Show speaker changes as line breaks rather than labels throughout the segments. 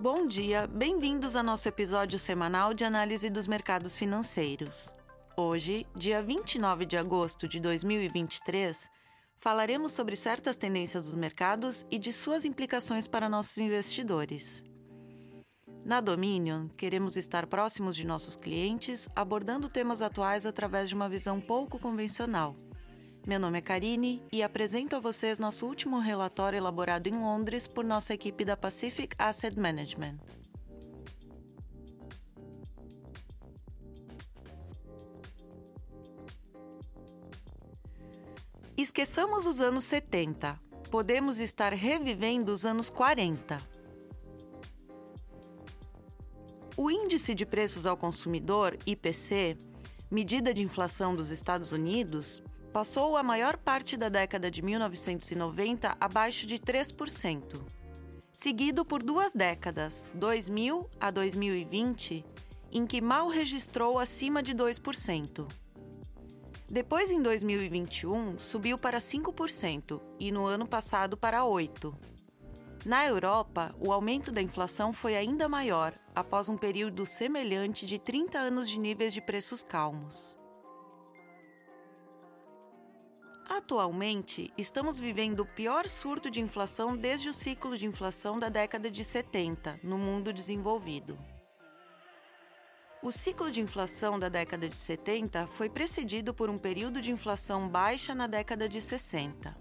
Bom dia, bem-vindos ao nosso episódio semanal de análise dos mercados financeiros. Hoje, dia 29 de agosto de 2023, falaremos sobre certas tendências dos mercados e de suas implicações para nossos investidores. Na Dominion, queremos estar próximos de nossos clientes, abordando temas atuais através de uma visão pouco convencional. Meu nome é Karine e apresento a vocês nosso último relatório elaborado em Londres por nossa equipe da Pacific Asset Management. Esqueçamos os anos 70. Podemos estar revivendo os anos 40. O Índice de Preços ao Consumidor, IPC, medida de inflação dos Estados Unidos, passou a maior parte da década de 1990 abaixo de 3%, seguido por duas décadas, 2000 a 2020, em que mal registrou acima de 2%. Depois, em 2021, subiu para 5% e no ano passado para 8%. Na Europa, o aumento da inflação foi ainda maior, após um período semelhante de 30 anos de níveis de preços calmos. Atualmente, estamos vivendo o pior surto de inflação desde o ciclo de inflação da década de 70 no mundo desenvolvido. O ciclo de inflação da década de 70 foi precedido por um período de inflação baixa na década de 60,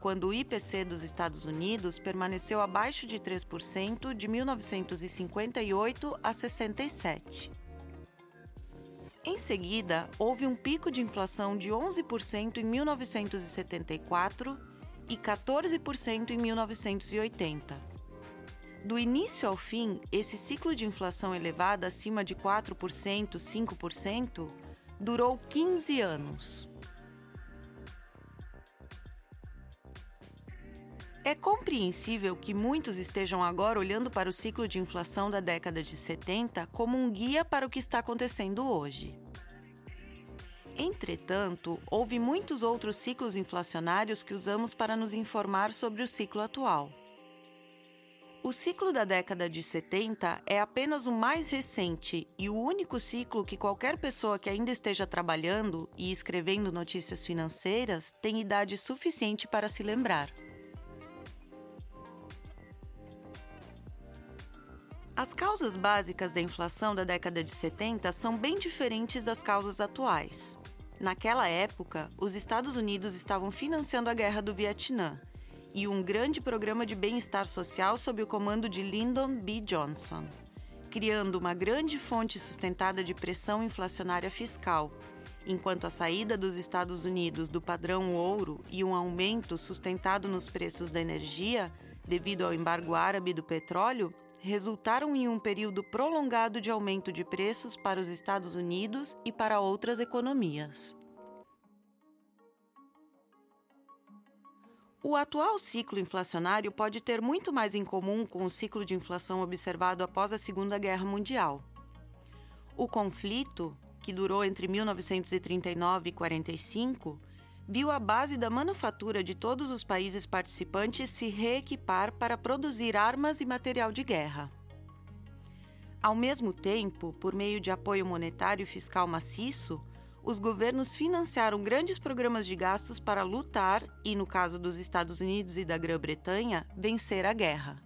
quando o IPC dos Estados Unidos permaneceu abaixo de 3% de 1958 a 67. Em seguida, houve um pico de inflação de 11% em 1974 e 14% em 1980 do início ao fim, esse ciclo de inflação elevada acima de 4%, 5%, durou 15 anos. É compreensível que muitos estejam agora olhando para o ciclo de inflação da década de 70 como um guia para o que está acontecendo hoje. Entretanto, houve muitos outros ciclos inflacionários que usamos para nos informar sobre o ciclo atual. O ciclo da década de 70 é apenas o mais recente e o único ciclo que qualquer pessoa que ainda esteja trabalhando e escrevendo notícias financeiras tem idade suficiente para se lembrar. As causas básicas da inflação da década de 70 são bem diferentes das causas atuais. Naquela época, os Estados Unidos estavam financiando a guerra do Vietnã e um grande programa de bem-estar social sob o comando de Lyndon B. Johnson, criando uma grande fonte sustentada de pressão inflacionária fiscal, enquanto a saída dos Estados Unidos do padrão ouro e um aumento sustentado nos preços da energia, devido ao embargo árabe do petróleo, resultaram em um período prolongado de aumento de preços para os Estados Unidos e para outras economias. O atual ciclo inflacionário pode ter muito mais em comum com o ciclo de inflação observado após a Segunda Guerra Mundial. O conflito, que durou entre 1939 e 45, viu a base da manufatura de todos os países participantes se reequipar para produzir armas e material de guerra. Ao mesmo tempo, por meio de apoio monetário e fiscal maciço, os governos financiaram grandes programas de gastos para lutar e, no caso dos Estados Unidos e da Grã-Bretanha, vencer a guerra.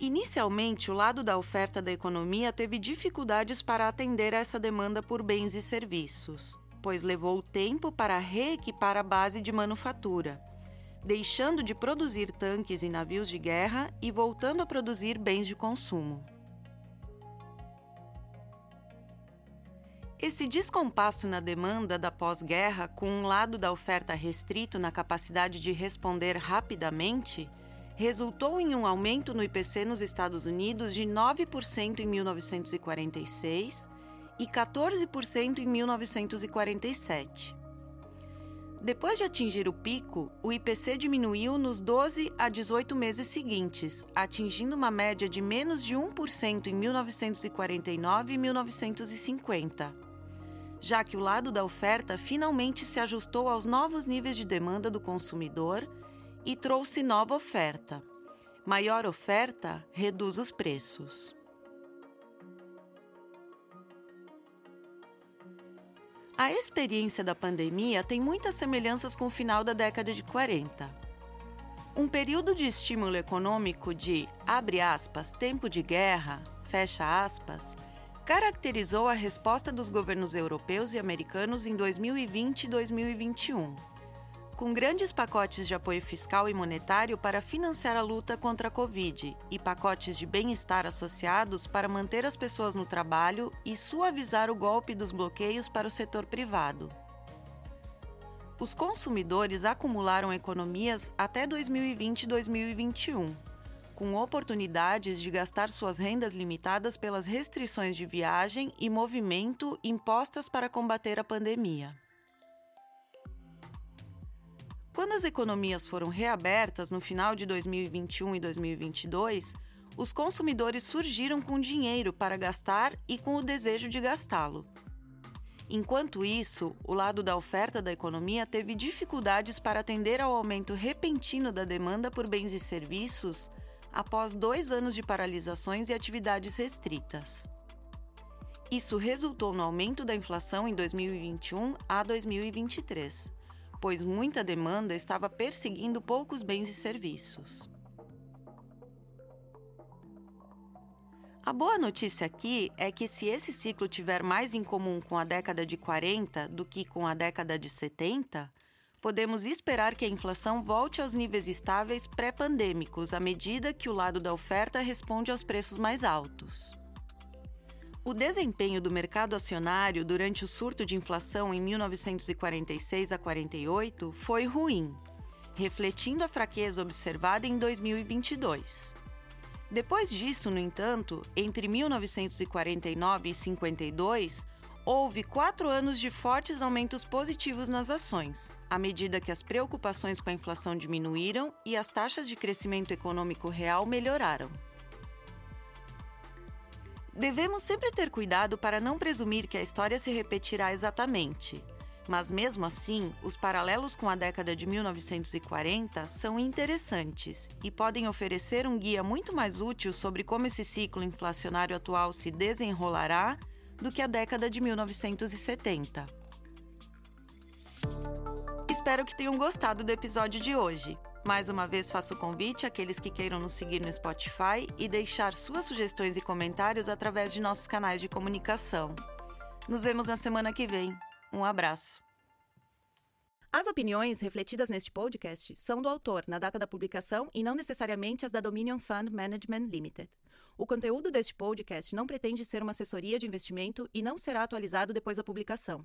Inicialmente, o lado da oferta da economia teve dificuldades para atender a essa demanda por bens e serviços, pois levou tempo para reequipar a base de manufatura, deixando de produzir tanques e navios de guerra e voltando a produzir bens de consumo. Esse descompasso na demanda da pós-guerra, com um lado da oferta restrito na capacidade de responder rapidamente, resultou em um aumento no IPC nos Estados Unidos de 9% em 1946 e 14% em 1947. Depois de atingir o pico, o IPC diminuiu nos 12 a 18 meses seguintes, atingindo uma média de menos de 1% em 1949 e 1950 já que o lado da oferta finalmente se ajustou aos novos níveis de demanda do consumidor e trouxe nova oferta. Maior oferta reduz os preços. A experiência da pandemia tem muitas semelhanças com o final da década de 40. Um período de estímulo econômico de, abre aspas, tempo de guerra, fecha aspas, caracterizou a resposta dos governos europeus e americanos em 2020 e 2021 com grandes pacotes de apoio fiscal e monetário para financiar a luta contra a Covid e pacotes de bem-estar associados para manter as pessoas no trabalho e suavizar o golpe dos bloqueios para o setor privado. Os consumidores acumularam economias até 2020 e 2021, com oportunidades de gastar suas rendas limitadas pelas restrições de viagem e movimento impostas para combater a pandemia. Quando as economias foram reabertas no final de 2021 e 2022, os consumidores surgiram com dinheiro para gastar e com o desejo de gastá-lo. Enquanto isso, o lado da oferta da economia teve dificuldades para atender ao aumento repentino da demanda por bens e serviços após dois anos de paralisações e atividades restritas. Isso resultou no aumento da inflação em 2021 a 2023 pois muita demanda estava perseguindo poucos bens e serviços. A boa notícia aqui é que, se esse ciclo tiver mais em comum com a década de 40 do que com a década de 70, podemos esperar que a inflação volte aos níveis estáveis pré-pandêmicos à medida que o lado da oferta responde aos preços mais altos. O desempenho do mercado acionário durante o surto de inflação em 1946 a 48 foi ruim, refletindo a fraqueza observada em 2022. Depois disso, no entanto, entre 1949 e 52, houve quatro anos de fortes aumentos positivos nas ações, à medida que as preocupações com a inflação diminuíram e as taxas de crescimento econômico real melhoraram. Devemos sempre ter cuidado para não presumir que a história se repetirá exatamente. Mas mesmo assim, os paralelos com a década de 1940 são interessantes e podem oferecer um guia muito mais útil sobre como esse ciclo inflacionário atual se desenrolará do que a década de 1970. Espero que tenham gostado do episódio de hoje. Mais uma vez faço o convite àqueles que queiram nos seguir no Spotify e deixar suas sugestões e comentários através de nossos canais de comunicação. Nos vemos na semana que vem. Um abraço.
As opiniões refletidas neste podcast são do autor na data da publicação e não necessariamente as da Dominion Fund Management Limited. O conteúdo deste podcast não pretende ser uma assessoria de investimento e não será atualizado depois da publicação.